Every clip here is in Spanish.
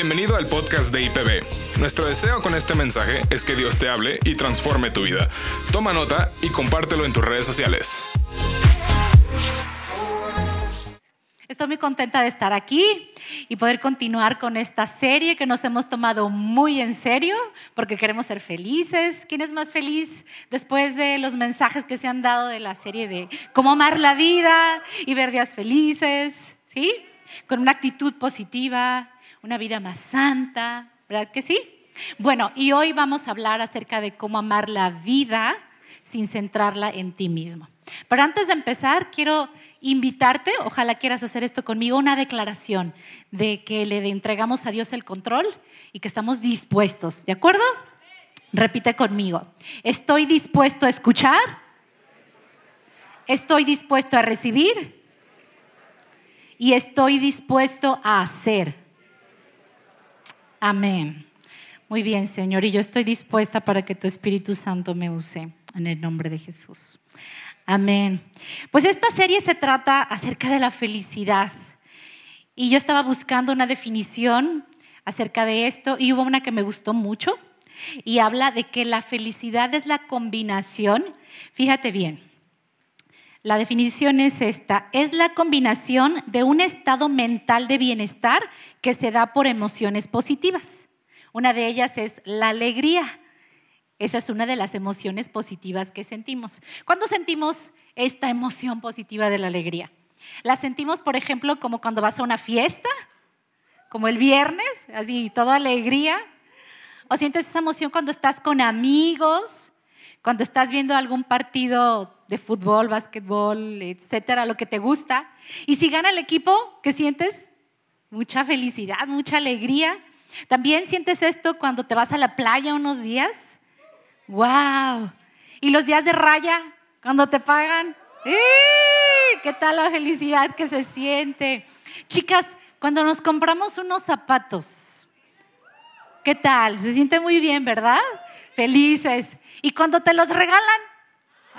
Bienvenido al podcast de IPB. Nuestro deseo con este mensaje es que Dios te hable y transforme tu vida. Toma nota y compártelo en tus redes sociales. Estoy muy contenta de estar aquí y poder continuar con esta serie que nos hemos tomado muy en serio porque queremos ser felices. ¿Quién es más feliz después de los mensajes que se han dado de la serie de cómo amar la vida y ver días felices? ¿Sí? Con una actitud positiva, una vida más santa, ¿verdad que sí? Bueno, y hoy vamos a hablar acerca de cómo amar la vida sin centrarla en ti mismo. Pero antes de empezar, quiero invitarte, ojalá quieras hacer esto conmigo, una declaración de que le entregamos a Dios el control y que estamos dispuestos, ¿de acuerdo? Repite conmigo, estoy dispuesto a escuchar, estoy dispuesto a recibir y estoy dispuesto a hacer. Amén. Muy bien, Señor, y yo estoy dispuesta para que tu Espíritu Santo me use en el nombre de Jesús. Amén. Pues esta serie se trata acerca de la felicidad. Y yo estaba buscando una definición acerca de esto y hubo una que me gustó mucho y habla de que la felicidad es la combinación, fíjate bien, la definición es esta, es la combinación de un estado mental de bienestar que se da por emociones positivas. Una de ellas es la alegría. Esa es una de las emociones positivas que sentimos. ¿Cuándo sentimos esta emoción positiva de la alegría? La sentimos, por ejemplo, como cuando vas a una fiesta, como el viernes, así, toda alegría. O sientes esa emoción cuando estás con amigos, cuando estás viendo algún partido de fútbol, básquetbol, etcétera, lo que te gusta. Y si gana el equipo, ¿qué sientes? Mucha felicidad, mucha alegría. También sientes esto cuando te vas a la playa unos días ¡Wow! ¿Y los días de raya cuando te pagan? ¿Qué tal la felicidad que se siente? Chicas, cuando nos compramos unos zapatos, ¿qué tal? Se siente muy bien, ¿verdad? Felices. ¿Y cuando te los regalan?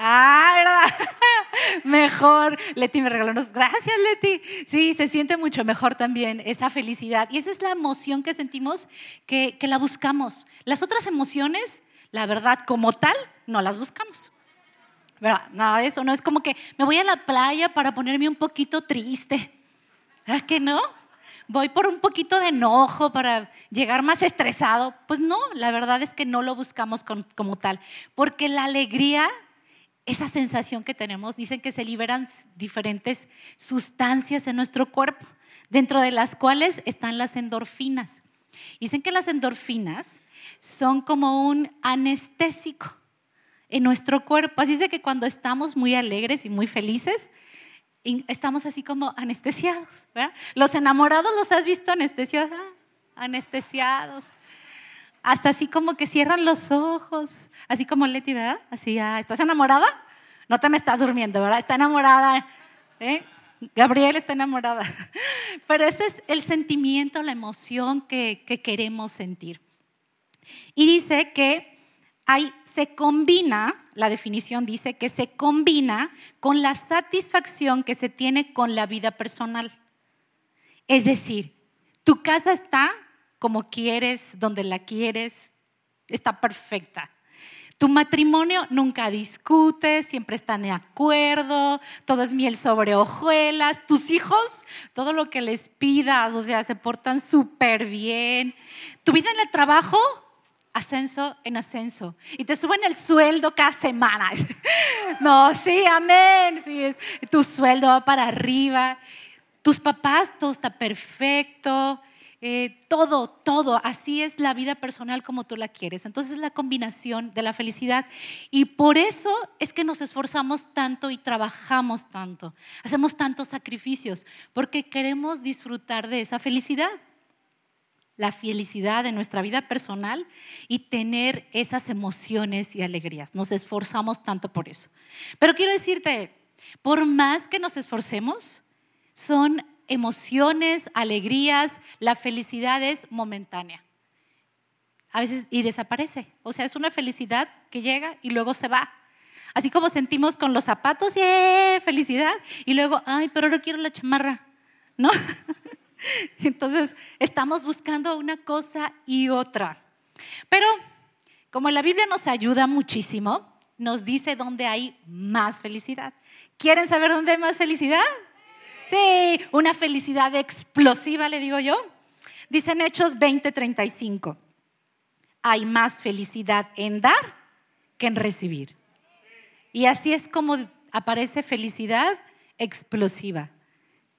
Ah, ¿verdad? mejor. Leti me regaló unos. Gracias, Leti. Sí, se siente mucho mejor también esa felicidad. Y esa es la emoción que sentimos que, que la buscamos. Las otras emociones la verdad como tal no las buscamos. Nada de eso, no es como que me voy a la playa para ponerme un poquito triste. ¿Verdad que no? Voy por un poquito de enojo para llegar más estresado. Pues no, la verdad es que no lo buscamos como tal, porque la alegría, esa sensación que tenemos, dicen que se liberan diferentes sustancias en nuestro cuerpo, dentro de las cuales están las endorfinas. Dicen que las endorfinas son como un anestésico en nuestro cuerpo. Así es que cuando estamos muy alegres y muy felices, estamos así como anestesiados. Los enamorados los has visto anestesiados, anestesiados. Hasta así como que cierran los ojos, así como Leti, ¿verdad? Así, ah, ¿estás enamorada? No te me estás durmiendo, ¿verdad? Está enamorada. ¿eh? Gabriel está enamorada. Pero ese es el sentimiento, la emoción que queremos sentir. Y dice que hay, se combina, la definición dice que se combina con la satisfacción que se tiene con la vida personal. Es decir, tu casa está como quieres, donde la quieres, está perfecta. Tu matrimonio nunca discute, siempre están de acuerdo, todo es miel sobre hojuelas. Tus hijos, todo lo que les pidas, o sea, se portan súper bien. Tu vida en el trabajo, ascenso en ascenso y te suben el sueldo cada semana. No, sí, amén. Sí, tu sueldo va para arriba. Tus papás, todo está perfecto. Eh, todo, todo. Así es la vida personal como tú la quieres. Entonces es la combinación de la felicidad. Y por eso es que nos esforzamos tanto y trabajamos tanto. Hacemos tantos sacrificios porque queremos disfrutar de esa felicidad la felicidad de nuestra vida personal y tener esas emociones y alegrías. Nos esforzamos tanto por eso. Pero quiero decirte, por más que nos esforcemos, son emociones, alegrías, la felicidad es momentánea. A veces y desaparece. O sea, es una felicidad que llega y luego se va. Así como sentimos con los zapatos, ¡eh! Felicidad. Y luego, ay, pero no quiero la chamarra. ¿No? Entonces, estamos buscando una cosa y otra. Pero como la Biblia nos ayuda muchísimo, nos dice dónde hay más felicidad. ¿Quieren saber dónde hay más felicidad? Sí, una felicidad explosiva, le digo yo. Dicen Hechos 20:35. Hay más felicidad en dar que en recibir. Y así es como aparece felicidad explosiva,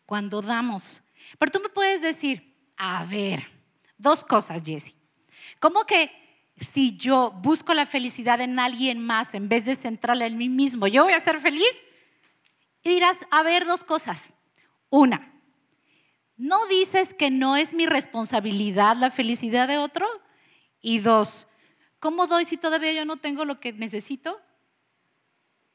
cuando damos. Pero tú me puedes decir, a ver, dos cosas, Jessie. ¿Cómo que si yo busco la felicidad en alguien más en vez de centrarla en mí mismo, yo voy a ser feliz? Y dirás, a ver, dos cosas. Una, ¿no dices que no es mi responsabilidad la felicidad de otro? Y dos, ¿cómo doy si todavía yo no tengo lo que necesito?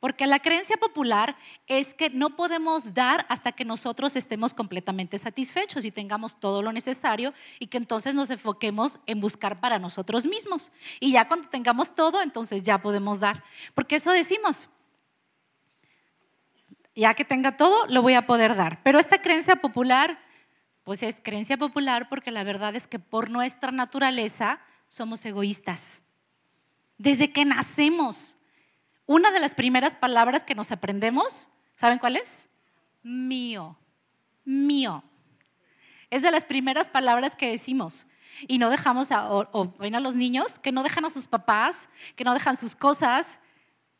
Porque la creencia popular es que no podemos dar hasta que nosotros estemos completamente satisfechos y tengamos todo lo necesario y que entonces nos enfoquemos en buscar para nosotros mismos. Y ya cuando tengamos todo, entonces ya podemos dar. Porque eso decimos. Ya que tenga todo, lo voy a poder dar. Pero esta creencia popular, pues es creencia popular porque la verdad es que por nuestra naturaleza somos egoístas. Desde que nacemos una de las primeras palabras que nos aprendemos, ¿saben cuál es? Mío, mío. Es de las primeras palabras que decimos. Y no dejamos a, o, a los niños que no dejan a sus papás, que no dejan sus cosas.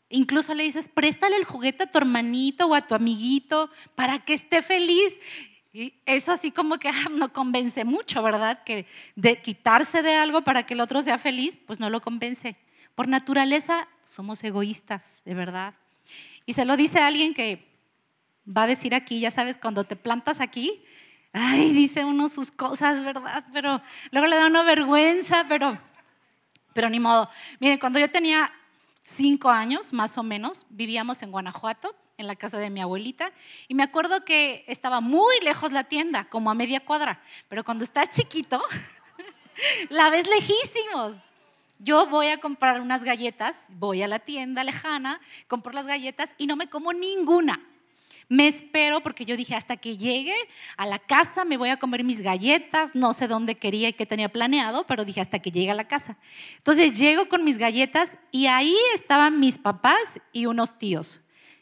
Incluso le dices, préstale el juguete a tu hermanito o a tu amiguito para que esté feliz. Y eso así como que ah, no convence mucho, ¿verdad? Que de quitarse de algo para que el otro sea feliz, pues no lo convence. Por naturaleza somos egoístas, de verdad. Y se lo dice alguien que va a decir aquí, ya sabes, cuando te plantas aquí, ay, dice uno sus cosas, ¿verdad? Pero luego le da una vergüenza, pero, pero ni modo. Miren, cuando yo tenía cinco años, más o menos, vivíamos en Guanajuato, en la casa de mi abuelita, y me acuerdo que estaba muy lejos la tienda, como a media cuadra, pero cuando estás chiquito, la ves lejísimos. Yo voy a comprar unas galletas, voy a la tienda lejana, compro las galletas y no me como ninguna. Me espero porque yo dije, hasta que llegue a la casa me voy a comer mis galletas, no sé dónde quería y qué tenía planeado, pero dije, hasta que llegue a la casa. Entonces llego con mis galletas y ahí estaban mis papás y unos tíos,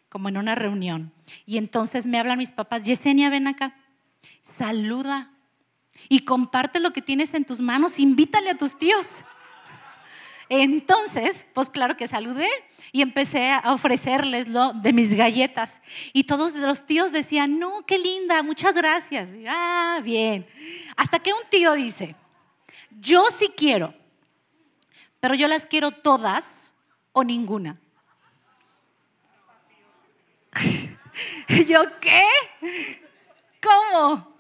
como en una reunión. Y entonces me hablan mis papás, Yesenia, ven acá, saluda y comparte lo que tienes en tus manos, invítale a tus tíos. Entonces, pues claro que saludé y empecé a ofrecerles lo de mis galletas. Y todos los tíos decían, no, qué linda, muchas gracias. ah, bien. Hasta que un tío dice, yo sí quiero, pero yo las quiero todas o ninguna. ¿Yo qué? ¿Cómo?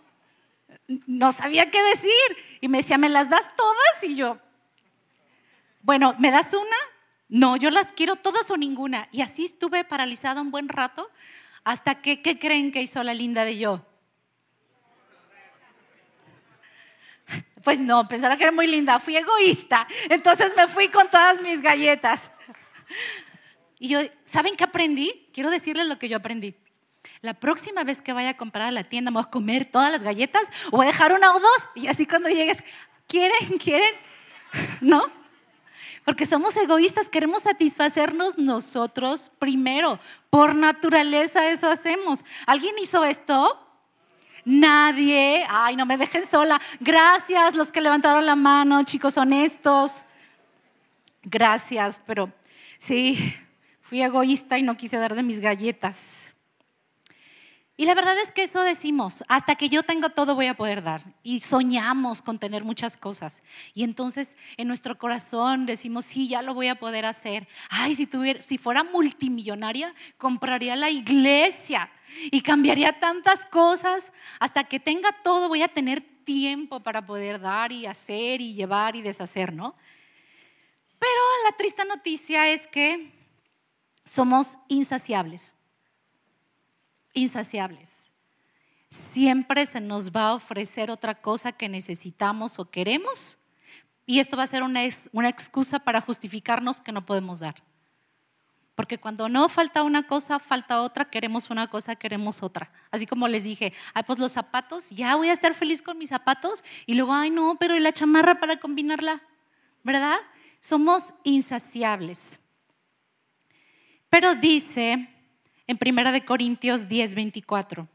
No sabía qué decir. Y me decía, ¿me las das todas? Y yo, bueno, ¿me das una? No, yo las quiero todas o ninguna. Y así estuve paralizada un buen rato hasta que, ¿qué creen que hizo la linda de yo? Pues no, pensaron que era muy linda, fui egoísta. Entonces me fui con todas mis galletas. Y yo, ¿saben qué aprendí? Quiero decirles lo que yo aprendí. La próxima vez que vaya a comprar a la tienda, ¿me voy a comer todas las galletas o voy a dejar una o dos? Y así cuando llegues, ¿quieren? ¿Quieren? ¿No? Porque somos egoístas, queremos satisfacernos nosotros primero. Por naturaleza eso hacemos. ¿Alguien hizo esto? Nadie. Ay, no me dejen sola. Gracias los que levantaron la mano, chicos honestos. Gracias, pero sí, fui egoísta y no quise dar de mis galletas. Y la verdad es que eso decimos, hasta que yo tenga todo voy a poder dar. Y soñamos con tener muchas cosas. Y entonces en nuestro corazón decimos, sí, ya lo voy a poder hacer. Ay, si, tuviera, si fuera multimillonaria, compraría la iglesia y cambiaría tantas cosas. Hasta que tenga todo voy a tener tiempo para poder dar y hacer y llevar y deshacer, ¿no? Pero la triste noticia es que somos insaciables insaciables. Siempre se nos va a ofrecer otra cosa que necesitamos o queremos y esto va a ser una, una excusa para justificarnos que no podemos dar. Porque cuando no falta una cosa, falta otra, queremos una cosa, queremos otra. Así como les dije, ay, pues los zapatos, ya voy a estar feliz con mis zapatos. Y luego, ay, no, pero ¿y la chamarra para combinarla? ¿Verdad? Somos insaciables. Pero dice en 1 Corintios 10, 24,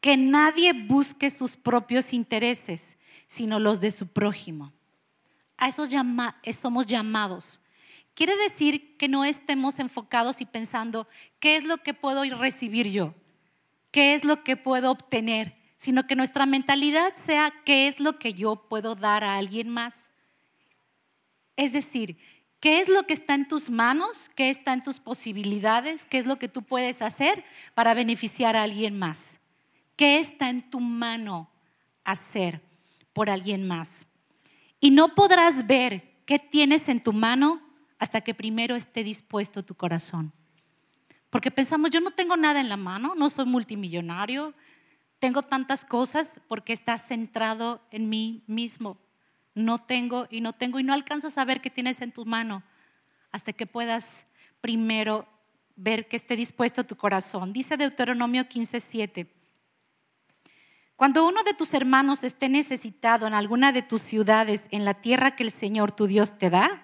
que nadie busque sus propios intereses, sino los de su prójimo. A eso somos llamados Quiere decir que no estemos enfocados y pensando, ¿qué es lo que puedo recibir yo? ¿Qué es lo que puedo obtener? Sino que nuestra mentalidad sea, ¿qué es lo que yo puedo dar a alguien más? Es decir, ¿qué es lo que está en tus manos? ¿Qué está en tus posibilidades? ¿Qué es lo que tú puedes hacer para beneficiar a alguien más? ¿Qué está en tu mano hacer por alguien más? Y no podrás ver qué tienes en tu mano hasta que primero esté dispuesto tu corazón. Porque pensamos, yo no tengo nada en la mano, no soy multimillonario, tengo tantas cosas porque estás centrado en mí mismo. No tengo y no tengo y no alcanzas a ver qué tienes en tu mano hasta que puedas primero ver que esté dispuesto tu corazón. Dice Deuteronomio 15:7. Cuando uno de tus hermanos esté necesitado en alguna de tus ciudades en la tierra que el Señor tu Dios te da,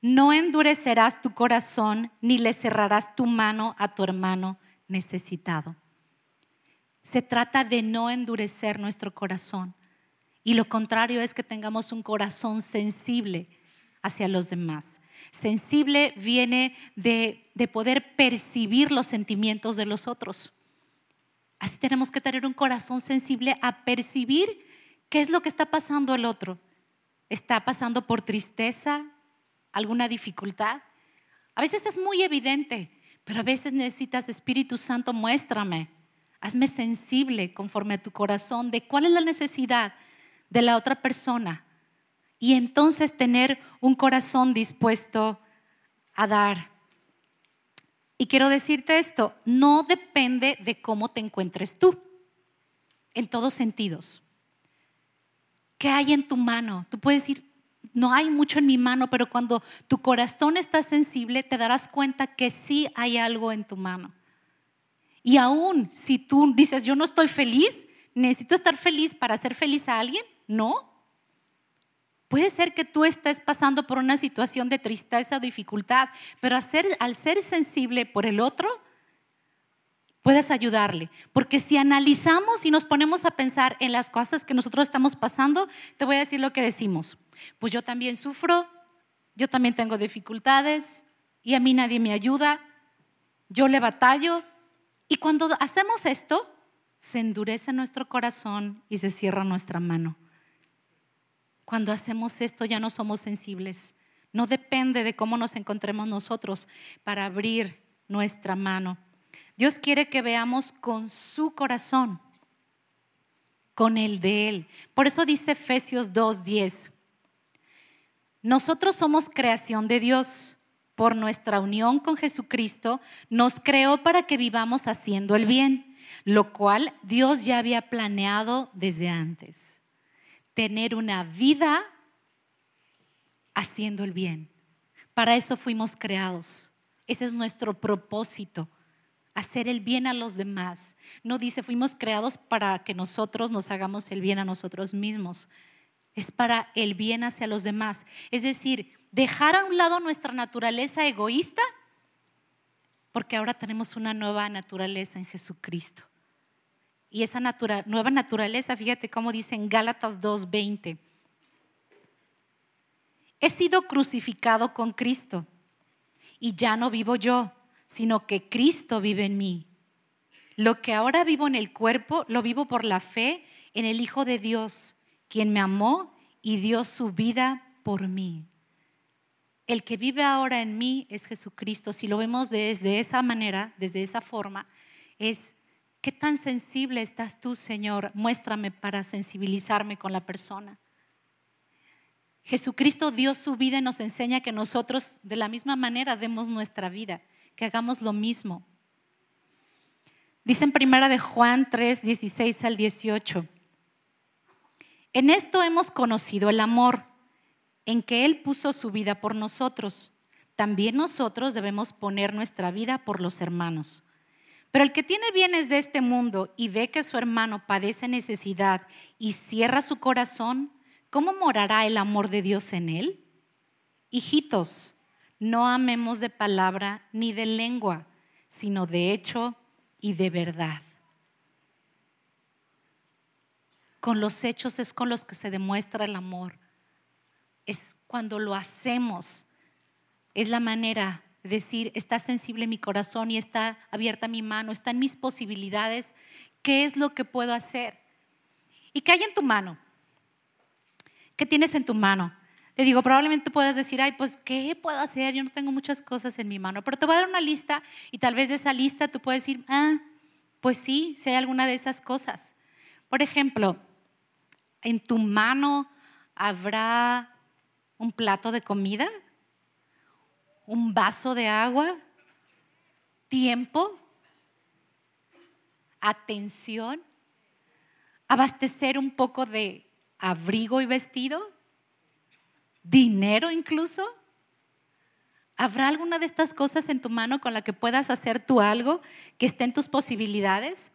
no endurecerás tu corazón ni le cerrarás tu mano a tu hermano necesitado. Se trata de no endurecer nuestro corazón. Y lo contrario es que tengamos un corazón sensible hacia los demás. Sensible viene de, de, poder percibir los sentimientos de los otros. Así tenemos que tener un corazón sensible a percibir qué es lo que está pasando el otro. ¿Está pasando por tristeza? alguna dificultad. A veces es muy evidente, pero a veces necesitas, Espíritu Santo, muéstrame, hazme sensible conforme a tu corazón de cuál es la necesidad de la otra persona. Y entonces tener un corazón dispuesto a dar. Y quiero decirte esto, no depende de cómo te encuentres tú, en todos sentidos. ¿Qué hay en tu mano? Tú puedes ir no hay mucho en mi mano, pero cuando tu corazón está sensible, te darás cuenta que sí hay algo en tu mano. Y aún si tú dices, yo no estoy feliz, necesito estar feliz para hacer feliz a alguien, no. Puede ser que tú estés pasando por una situación de tristeza o dificultad, pero al ser sensible por el otro, puedes ayudarle. Porque si analizamos y nos ponemos a pensar en las cosas que nosotros estamos pasando, te voy a decir lo que decimos. Pues yo también sufro, yo también tengo dificultades y a mí nadie me ayuda, yo le batallo. Y cuando hacemos esto, se endurece nuestro corazón y se cierra nuestra mano. Cuando hacemos esto ya no somos sensibles. No depende de cómo nos encontremos nosotros para abrir nuestra mano. Dios quiere que veamos con su corazón, con el de Él. Por eso dice Efesios 2.10, nosotros somos creación de Dios. Por nuestra unión con Jesucristo, nos creó para que vivamos haciendo el bien, lo cual Dios ya había planeado desde antes. Tener una vida haciendo el bien. Para eso fuimos creados. Ese es nuestro propósito hacer el bien a los demás. No dice, fuimos creados para que nosotros nos hagamos el bien a nosotros mismos. Es para el bien hacia los demás. Es decir, dejar a un lado nuestra naturaleza egoísta, porque ahora tenemos una nueva naturaleza en Jesucristo. Y esa nueva naturaleza, fíjate cómo dice en Gálatas 2:20. He sido crucificado con Cristo y ya no vivo yo, sino que Cristo vive en mí. Lo que ahora vivo en el cuerpo, lo vivo por la fe en el Hijo de Dios, quien me amó y dio su vida por mí. El que vive ahora en mí es Jesucristo. Si lo vemos desde esa manera, desde esa forma, es qué tan sensible estás tú, Señor. Muéstrame para sensibilizarme con la persona. Jesucristo dio su vida y nos enseña que nosotros de la misma manera demos nuestra vida que hagamos lo mismo. Dice en primera de Juan 3, 16 al 18. En esto hemos conocido el amor, en que Él puso su vida por nosotros. también nosotros debemos poner nuestra vida por los hermanos. Pero el que tiene bienes de este mundo y ve que su hermano padece necesidad y cierra su corazón, ¿cómo morará el amor de Dios en él? Hijitos, no amemos de palabra ni de lengua, sino de hecho y de verdad. Con los hechos es con los que se demuestra el amor. Es cuando lo hacemos. Es la manera decir, está sensible mi corazón y está abierta mi mano, están mis posibilidades. ¿Qué es lo que puedo hacer? ¿Y qué hay en tu mano? ¿Qué tienes en tu mano? Te digo, probablemente puedas decir, ay, pues, ¿qué puedo hacer? Yo no tengo muchas cosas en mi mano, pero te voy a dar una lista y tal vez de esa lista tú puedes decir, ah, pues sí, si hay alguna de esas cosas. Por ejemplo, en tu mano habrá un plato de comida, un vaso de agua, tiempo, atención, abastecer un poco de abrigo y vestido, dinero incluso. ¿Habrá alguna de estas cosas en tu mano con la que puedas hacer tú algo que esté en tus posibilidades?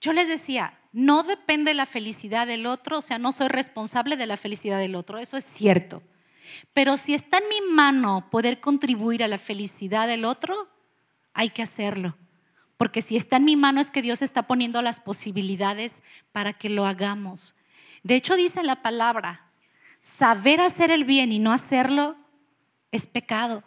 Yo les decía, no depende la felicidad del otro, o sea, no soy responsable de la felicidad del otro, eso es cierto. Pero si está en mi mano poder contribuir a la felicidad del otro, hay que hacerlo. Porque si está en mi mano es que Dios está poniendo las posibilidades para que lo hagamos. De hecho, dice la palabra, saber hacer el bien y no hacerlo es pecado.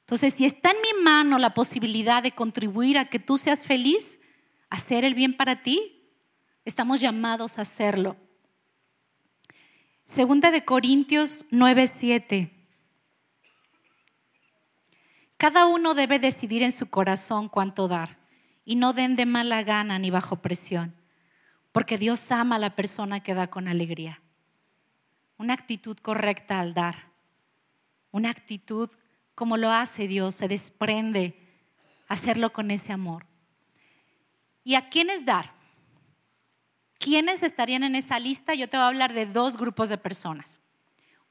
Entonces, si está en mi mano la posibilidad de contribuir a que tú seas feliz, hacer el bien para ti, estamos llamados a hacerlo. Segunda de Corintios 9:7. Cada uno debe decidir en su corazón cuánto dar y no den de mala gana ni bajo presión, porque Dios ama a la persona que da con alegría. Una actitud correcta al dar, una actitud como lo hace Dios, se desprende hacerlo con ese amor. ¿Y a quién dar? ¿Quiénes estarían en esa lista? Yo te voy a hablar de dos grupos de personas.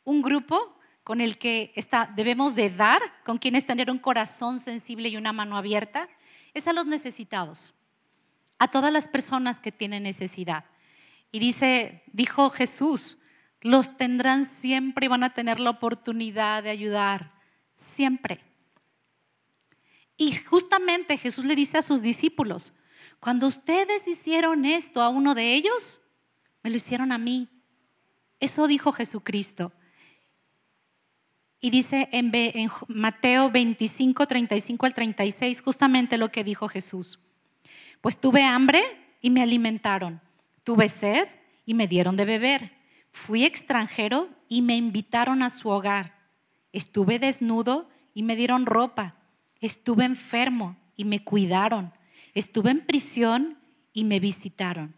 Un grupo con el que debemos de dar, con quienes tener un corazón sensible y una mano abierta, es a los necesitados, a todas las personas que tienen necesidad. Y dice, dijo Jesús, los tendrán siempre y van a tener la oportunidad de ayudar, siempre. Y justamente Jesús le dice a sus discípulos, cuando ustedes hicieron esto a uno de ellos, me lo hicieron a mí. Eso dijo Jesucristo. Y dice en, Mateo 25, 35 al 36 justamente lo que dijo Jesús. Pues tuve hambre y me alimentaron. Tuve sed y me dieron de beber. Fui extranjero y me invitaron a su hogar. Estuve desnudo y me dieron ropa. Estuve enfermo y me cuidaron. Estuve en prisión y me visitaron.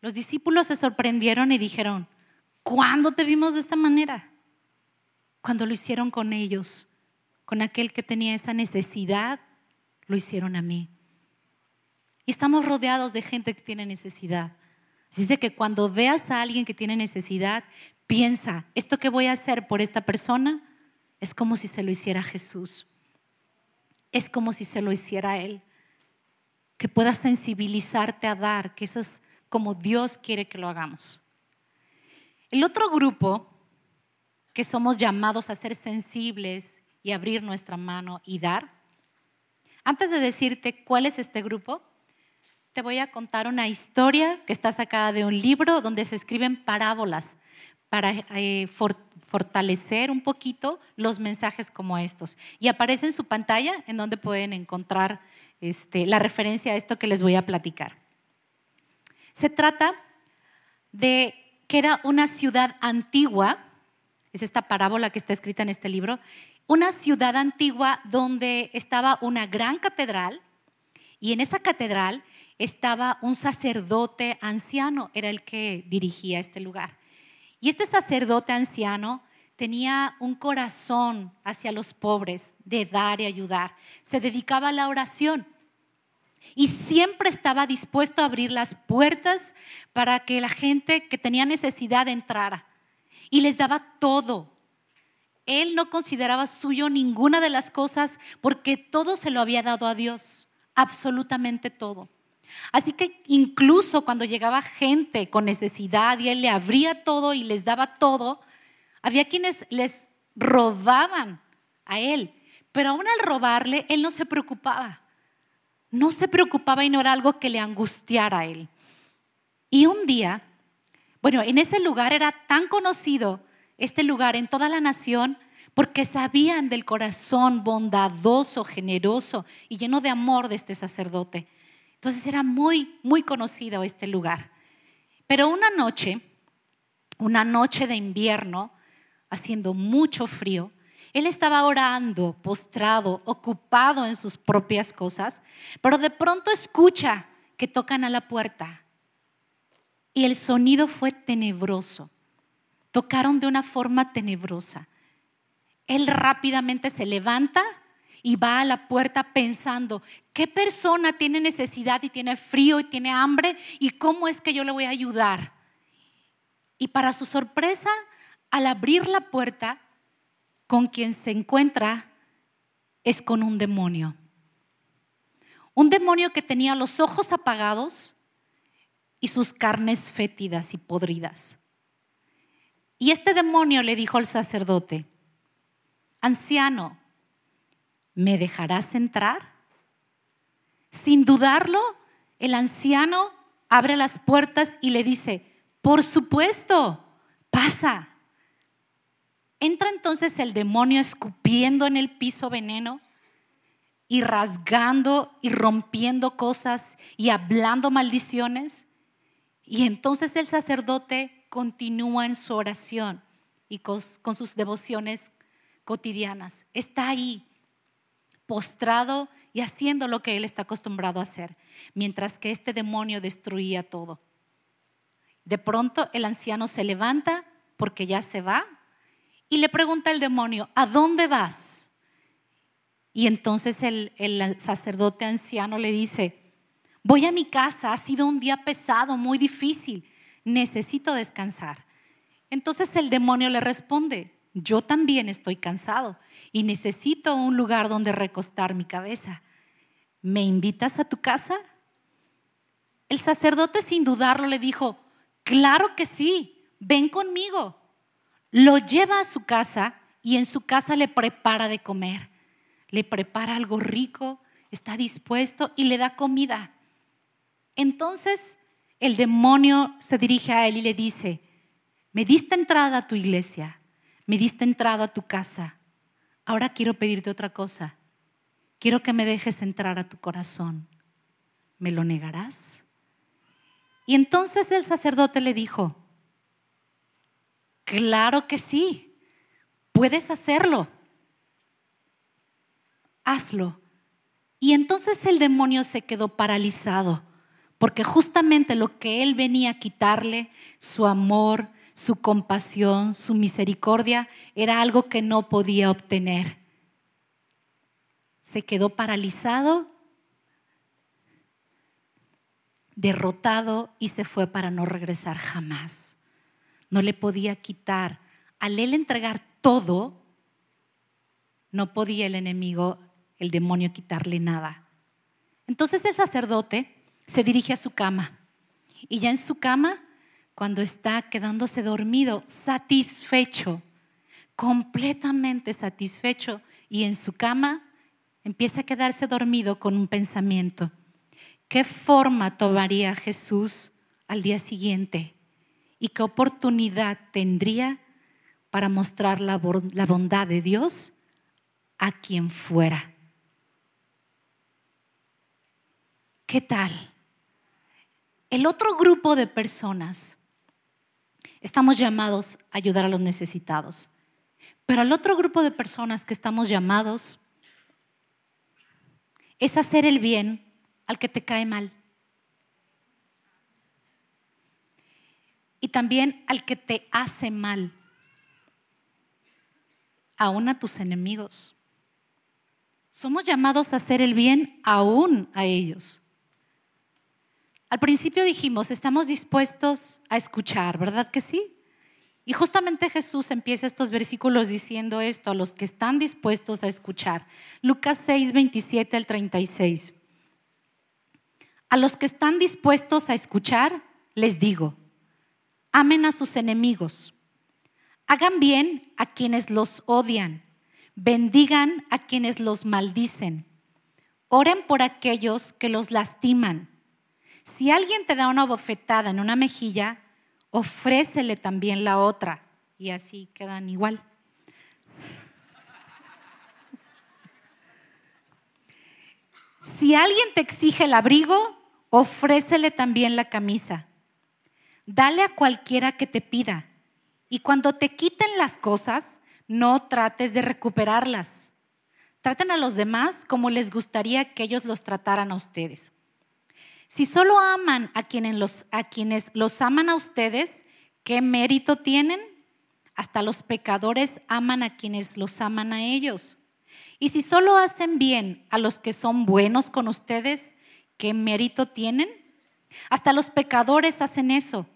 Los discípulos se sorprendieron y dijeron, ¿cuándo te vimos de esta manera? Cuando lo hicieron con ellos, con aquel que tenía esa necesidad, lo hicieron a mí. Y estamos rodeados de gente que tiene necesidad. De que cuando veas a alguien que tiene necesidad, piensa, esto que voy a hacer por esta persona es como si se lo hiciera Jesús. Es como si se lo hiciera Él que puedas sensibilizarte a dar, que eso es como Dios quiere que lo hagamos. El otro grupo que somos llamados a ser sensibles y abrir nuestra mano y dar, antes de decirte cuál es este grupo, te voy a contar una historia que está sacada de un libro donde se escriben parábolas para eh, fortalecer un poquito los mensajes como estos. Y aparece en su pantalla en donde pueden encontrar este, la referencia a esto que les voy a platicar. Se trata de que era una ciudad antigua, es esta parábola que está escrita en este libro, una ciudad antigua donde estaba una gran catedral y en esa catedral estaba un sacerdote anciano, era el que dirigía este lugar. Y este sacerdote anciano tenía un corazón hacia los pobres, de dar y ayudar. Se dedicaba a la oración y siempre estaba dispuesto a abrir las puertas para que la gente que tenía necesidad entrara. Y les daba todo. él no consideraba suyo ninguna de las cosas porque todo se lo había dado a Dios, absolutamente todo. Así que incluso cuando llegaba gente con necesidad y él le abría todo y les daba todo, había quienes les robaban a él. Pero aún al robarle, él no se preocupaba. No se preocupaba y no era algo que le angustiara a él. Y un día, bueno, en ese lugar era tan conocido, este lugar en toda la nación, porque sabían del corazón bondadoso, generoso y lleno de amor de este sacerdote. Entonces era muy, muy conocido este lugar. Pero una noche, una noche de invierno, haciendo mucho frío, él estaba orando, postrado, ocupado en sus propias cosas, pero de pronto escucha que tocan a la puerta y el sonido fue tenebroso. Tocaron de una forma tenebrosa. Él rápidamente se levanta y va a la puerta pensando, ¿qué persona tiene necesidad y tiene frío y tiene hambre y cómo es que yo le voy a ayudar? Y para su sorpresa, al abrir la puerta, con quien se encuentra es con un demonio. Un demonio que tenía los ojos apagados y sus carnes fétidas y podridas. Y este demonio le dijo al sacerdote, anciano, ¿me dejarás entrar? Sin dudarlo, el anciano abre las puertas y le dice, por supuesto, pasa. Entra entonces el demonio escupiendo en el piso veneno y rasgando y rompiendo cosas y hablando maldiciones. Y entonces el sacerdote continúa en su oración y con, sus devociones cotidianas. Está ahí, postrado y haciendo lo que él está acostumbrado a hacer, mientras que este demonio destruía todo. De pronto el anciano se levanta porque ya se va y le pregunta al demonio, ¿a dónde vas? Y entonces el, el sacerdote anciano le dice, voy a mi casa, ha sido un día pesado, muy difícil, necesito descansar. Entonces el demonio le responde, yo también estoy cansado y necesito un lugar donde recostar mi cabeza. ¿Me invitas a tu casa? El sacerdote sin dudarlo le dijo, claro que sí, ven conmigo lo lleva a su casa y en su casa le prepara de comer. Le prepara algo rico, está dispuesto y le da comida. Entonces el demonio se dirige a él y le dice, me diste entrada a tu iglesia, me diste entrada a tu casa, ahora quiero pedirte otra cosa. Quiero que me dejes entrar a tu corazón. ¿Me lo negarás? Y entonces el sacerdote le dijo, Claro que sí, puedes hacerlo. Hazlo. Y entonces el demonio se quedó paralizado, porque justamente lo que él venía a quitarle, su amor, su compasión, su misericordia, era algo que no podía obtener. Se quedó paralizado, derrotado y se fue para no regresar jamás no le podía quitar. Al él entregar todo, no podía el enemigo, el demonio, quitarle nada. Entonces el sacerdote se dirige a su cama y ya en su cama, cuando está quedándose dormido, satisfecho, completamente satisfecho, y en su cama empieza a quedarse dormido con un pensamiento. ¿Qué forma tomaría Jesús al día siguiente? Y qué oportunidad tendría para mostrar la, bondad de Dios a quien fuera. ¿Qué tal? El otro grupo de personas, estamos llamados a ayudar a los necesitados, pero el otro grupo de personas que estamos llamados es hacer el bien al que te cae mal. Y también al que te hace mal, aún a tus enemigos. Somos llamados a hacer el bien aún a ellos. Al principio dijimos, estamos dispuestos a escuchar, ¿verdad que sí? Y justamente Jesús empieza estos versículos diciendo esto a los que están dispuestos a escuchar. Lucas 6, 27 al 36. A los que están dispuestos a escuchar, les digo, amen a sus enemigos, hagan bien a quienes los odian, bendigan a quienes los maldicen, oren por aquellos que los lastiman. Si alguien te da una bofetada en una mejilla, ofrécele también la otra y así quedan igual. Si alguien te exige el abrigo, ofrécele también la camisa. Dale a cualquiera que te pida. Y cuando te quiten las cosas, no trates de recuperarlas. Traten a los demás como les gustaría que ellos los trataran a ustedes. Si solo aman a quienes los, aman a ustedes, ¿qué mérito tienen? Hasta los pecadores aman a quienes los aman a ellos. Y si solo hacen bien a los que son buenos con ustedes, ¿qué mérito tienen? Hasta los pecadores hacen eso.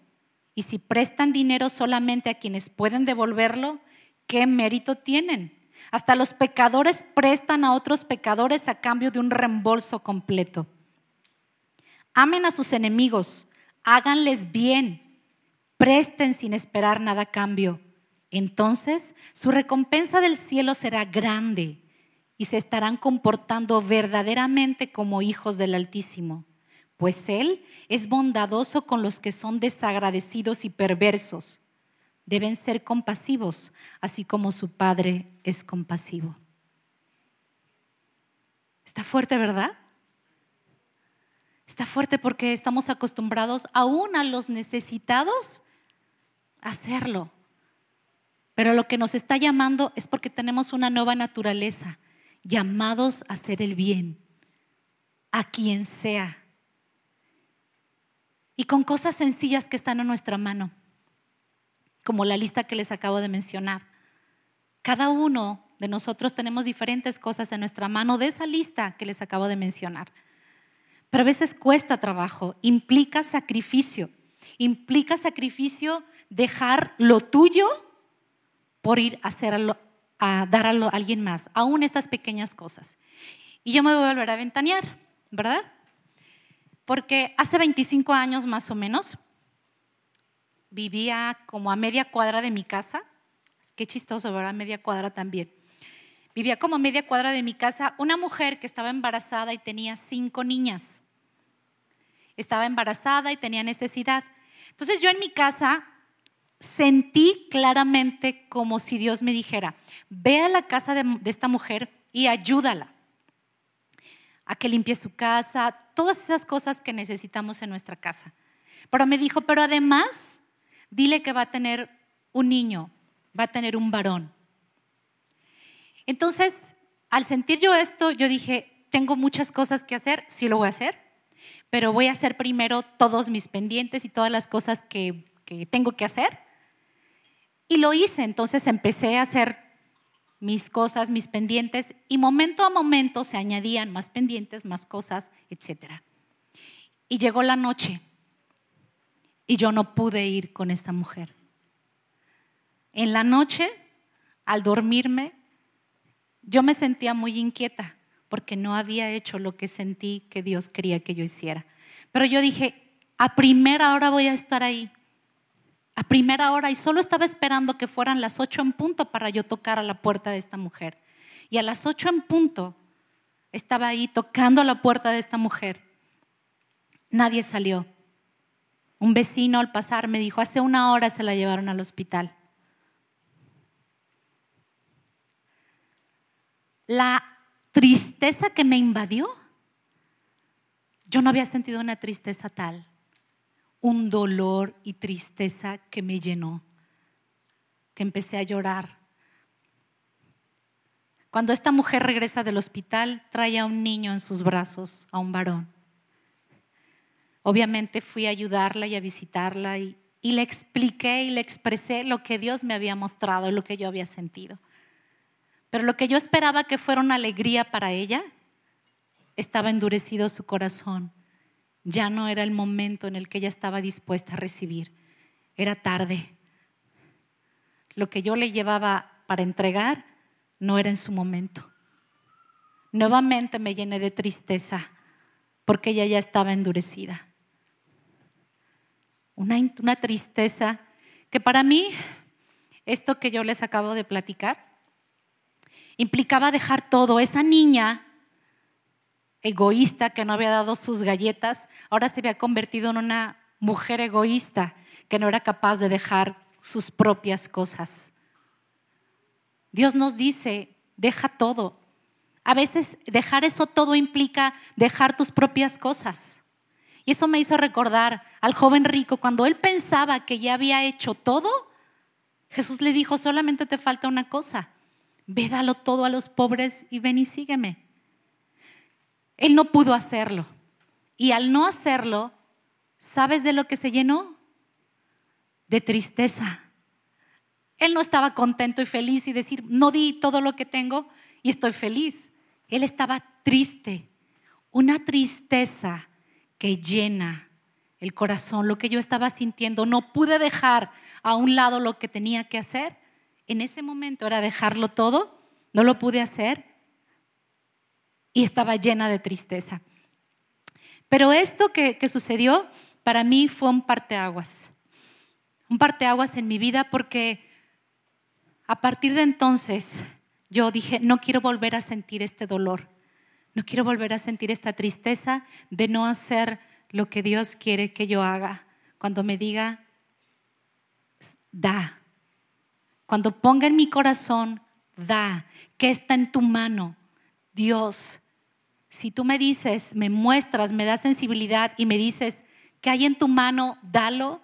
Y si prestan dinero solamente a quienes pueden devolverlo, ¿qué mérito tienen? Hasta los pecadores prestan a otros pecadores a cambio de un reembolso completo. Amen a sus enemigos, háganles bien, presten sin esperar nada a cambio. Entonces su recompensa del cielo será grande y se estarán comportando verdaderamente como hijos del Altísimo, pues Él es bondadoso con los que son desagradecidos y perversos. Deben ser compasivos, así como su Padre es compasivo. Está fuerte, ¿verdad? Está fuerte porque estamos acostumbrados aún a los necesitados a hacerlo. Pero lo que nos está llamando es porque tenemos una nueva naturaleza, llamados a hacer el bien, a quien sea. Y con cosas sencillas que están en nuestra mano, como la lista que les acabo de mencionar. Cada uno de nosotros tenemos diferentes cosas en nuestra mano de esa lista que les acabo de mencionar. Pero a veces cuesta trabajo, implica sacrificio. Implica sacrificio dejar lo tuyo por ir a, hacerlo, a dar a, alguien más, aún estas pequeñas cosas. Y yo me voy a volver a ventanear, ¿verdad? Porque hace 25 años más o menos vivía como a media cuadra de mi casa. Qué chistoso, ¿verdad? Media cuadra también. Vivía como a media cuadra de mi casa una mujer que estaba embarazada y tenía cinco niñas estaba embarazada y tenía necesidad. Entonces yo en mi casa sentí claramente como si Dios me dijera, ve a la casa de, esta mujer y ayúdala a que limpie su casa, todas esas cosas que necesitamos en nuestra casa. Pero me dijo, pero además, dile que va a tener un niño, va a tener un varón. Entonces, al sentir yo esto, yo dije, tengo muchas cosas que hacer, sí lo voy a hacer, pero voy a hacer primero todos mis pendientes y todas las cosas que, tengo que hacer. Y lo hice, entonces empecé a hacer mis cosas, mis pendientes, y momento a momento se añadían más pendientes, más cosas, etc. Y llegó la noche y yo no pude ir con esta mujer. En la noche, al dormirme, yo me sentía muy inquieta porque no había hecho lo que sentí que Dios quería que yo hiciera. Pero yo dije, a primera hora voy a estar ahí. A primera hora y solo estaba esperando que fueran las ocho en punto para yo tocar a la puerta de esta mujer. Y a las ocho en punto estaba ahí tocando a la puerta de esta mujer. Nadie salió. Un vecino al pasar me dijo, hace una hora se la llevaron al hospital. La tristeza que me invadió. Yo no había sentido una tristeza tal, un dolor y tristeza que me llenó, que empecé a llorar. Cuando esta mujer regresa del hospital, trae a un niño en sus brazos, a un varón. Obviamente fui a ayudarla y a visitarla y, le expliqué y le expresé lo que Dios me había mostrado lo que yo había sentido. Pero lo que yo esperaba que fuera una alegría para ella, estaba endurecido su corazón. Ya no era el momento en el que ella estaba dispuesta a recibir. Era tarde. lo que yo le llevaba para entregar no era en su momento. Nuevamente me llené de tristeza porque ella ya estaba endurecida. Una, una tristeza que para mí, esto que yo les acabo de platicar, implicaba dejar todo. Esa niña egoísta que no había dado sus galletas, ahora se había convertido en una mujer egoísta que no era capaz de dejar sus propias cosas. Dios nos dice, deja todo. A veces dejar eso todo implica dejar tus propias cosas. Y eso me hizo recordar al joven rico, cuando él pensaba que ya había hecho todo, Jesús le dijo, solamente te falta una cosa, ve dalo todo a los pobres y ven y sígueme. Él no pudo hacerlo. Y al no hacerlo, ¿sabes de lo que se llenó? De tristeza. Él no estaba contento y feliz y decir, no di todo lo que tengo y estoy feliz. Él estaba triste, una tristeza que llena el corazón, lo que yo estaba sintiendo. No pude dejar a un lado lo que tenía que hacer. En ese momento era dejarlo todo, no lo pude hacer y estaba llena de tristeza. Pero esto que, sucedió para mí fue un parteaguas. Un parteaguas en mi vida porque a partir de entonces yo dije, no quiero volver a sentir este dolor. No quiero volver a sentir esta tristeza de no hacer lo que Dios quiere que yo haga. Cuando me diga, da. Cuando ponga en mi corazón, da. ¿Qué está en tu mano? Dios. Si tú me dices, me muestras, me das sensibilidad y me dices, ¿qué hay en tu mano? Dalo.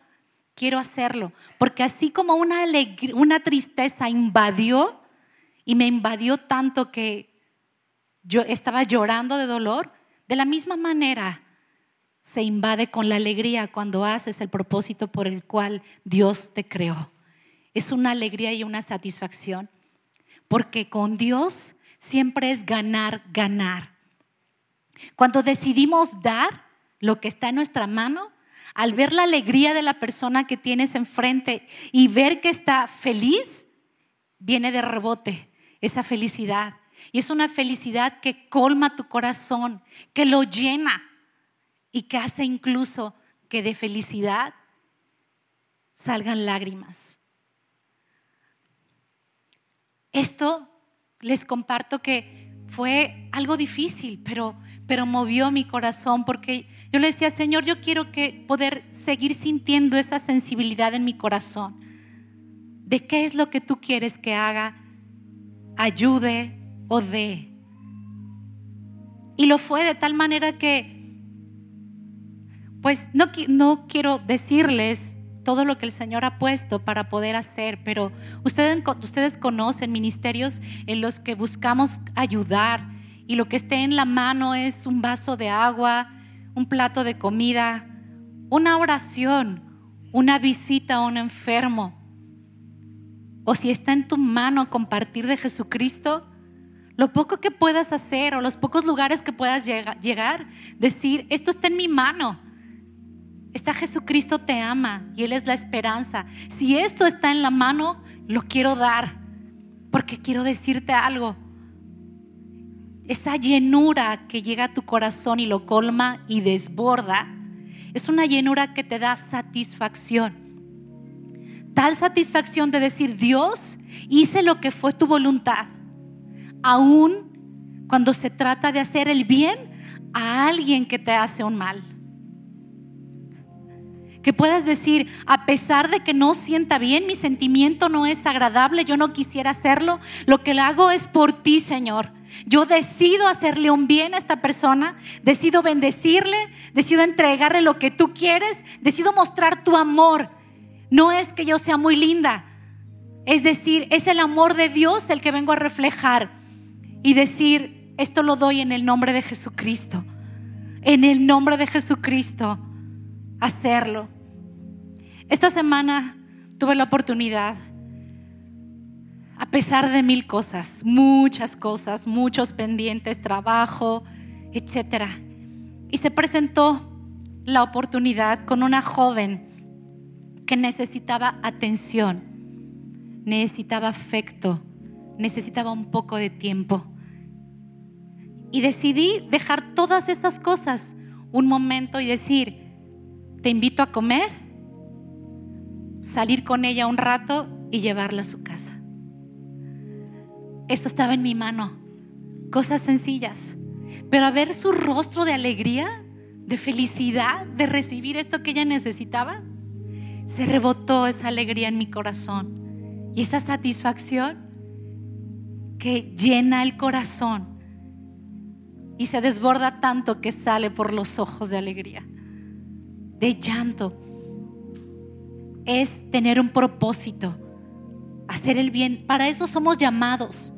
Quiero hacerlo. Porque así como una, una tristeza invadió y me invadió tanto que yo estaba llorando de dolor, de la misma manera se invade con la alegría cuando haces el propósito por el cual Dios te creó. Es una alegría y una satisfacción, porque con Dios siempre es ganar, ganar. Cuando decidimos dar lo que está en nuestra mano, al ver la alegría de la persona que tienes enfrente y ver que está feliz, viene de rebote esa felicidad. Y es una felicidad que colma tu corazón, que lo llena y que hace incluso que de felicidad salgan lágrimas. Esto les comparto que fue algo difícil, pero, pero movió mi corazón porque yo le decía, Señor, yo quiero que poder seguir sintiendo esa sensibilidad en mi corazón de qué es lo que tú quieres que haga, ayude, o de. Y lo fue de tal manera que, pues no, no quiero decirles todo lo que el Señor ha puesto para poder hacer, pero ustedes, ustedes conocen ministerios en los que buscamos ayudar y lo que esté en la mano es un vaso de agua, un plato de comida, una oración, una visita a un enfermo. O si está en tu mano compartir de Jesucristo, lo poco que puedas hacer o los pocos lugares que puedas llegar, decir, esto está en mi mano. Está Jesucristo te ama y Él es la esperanza. Si esto está en la mano, lo quiero dar, porque quiero decirte algo. Esa llenura que llega a tu corazón y lo colma y desborda, es una llenura que te da satisfacción. Tal satisfacción de decir, Dios, hice lo que fue tu voluntad aún cuando se trata de hacer el bien a alguien que te hace un mal. Que puedas decir, a pesar de que no sienta bien, mi sentimiento no es agradable, yo no quisiera hacerlo, lo que le hago es por ti, Señor. Yo decido hacerle un bien a esta persona, decido bendecirle, decido entregarle lo que tú quieres, decido mostrar tu amor. No es que yo sea muy linda, es decir, es el amor de Dios el que vengo a reflejar y decir, esto lo doy en el nombre de Jesucristo. En el nombre de Jesucristo, hacerlo. Esta semana tuve la oportunidad, a pesar de mil cosas, muchas cosas, muchos pendientes, trabajo, etc. Y se presentó la oportunidad con una joven que necesitaba atención. necesitaba afecto, necesitaba un poco de tiempo. Y decidí dejar todas esas cosas un momento y decir, te invito a comer, salir con ella un rato y llevarla a su casa. Esto estaba en mi mano, cosas sencillas, pero a ver su rostro de alegría, de felicidad, de recibir esto que ella necesitaba, se rebotó esa alegría en mi corazón y esa satisfacción que llena el corazón y se desborda tanto que sale por los ojos de alegría, de llanto. Es tener un propósito, hacer el bien. Para eso somos llamados,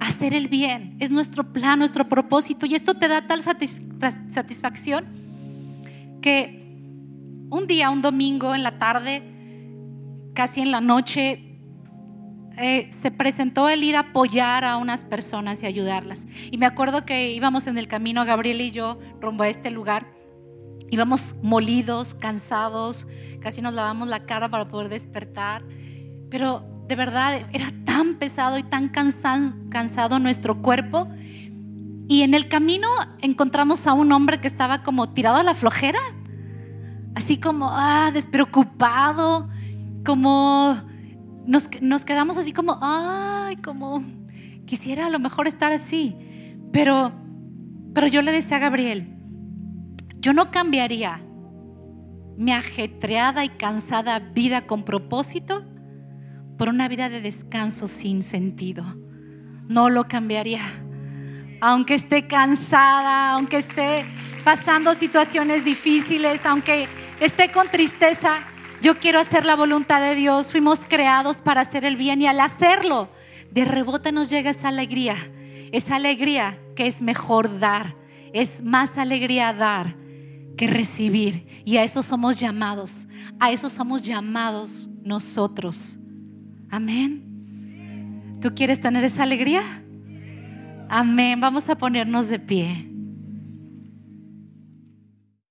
hacer el bien. Es nuestro plan, nuestro propósito. Y esto te da tal satisfacción que un día, un domingo en la tarde, casi en la noche, eh, se presentó el ir a apoyar a unas personas y ayudarlas. Y me acuerdo que íbamos en el camino, Gabriel y yo, rumbo a este lugar. Íbamos molidos, cansados, casi nos lavamos la cara para poder despertar. Pero de verdad era tan pesado y tan cansado nuestro cuerpo. Y en el camino encontramos a un hombre que estaba como tirado a la flojera, así como ah, despreocupado, como nos, quedamos así como, ay, como quisiera a lo mejor estar así. Pero, pero yo le decía a Gabriel, yo no cambiaría mi ajetreada y cansada vida con propósito por una vida de descanso sin sentido. No lo cambiaría. Aunque esté cansada, aunque esté pasando situaciones difíciles, aunque esté con tristeza, yo quiero hacer la voluntad de Dios. Fuimos creados para hacer el bien y al hacerlo, de rebote nos llega esa alegría. Esa alegría que es mejor dar. Es más alegría dar que recibir. Y a eso somos llamados. A eso somos llamados nosotros. Amén. ¿Tú quieres tener esa alegría? Amén. Vamos a ponernos de pie.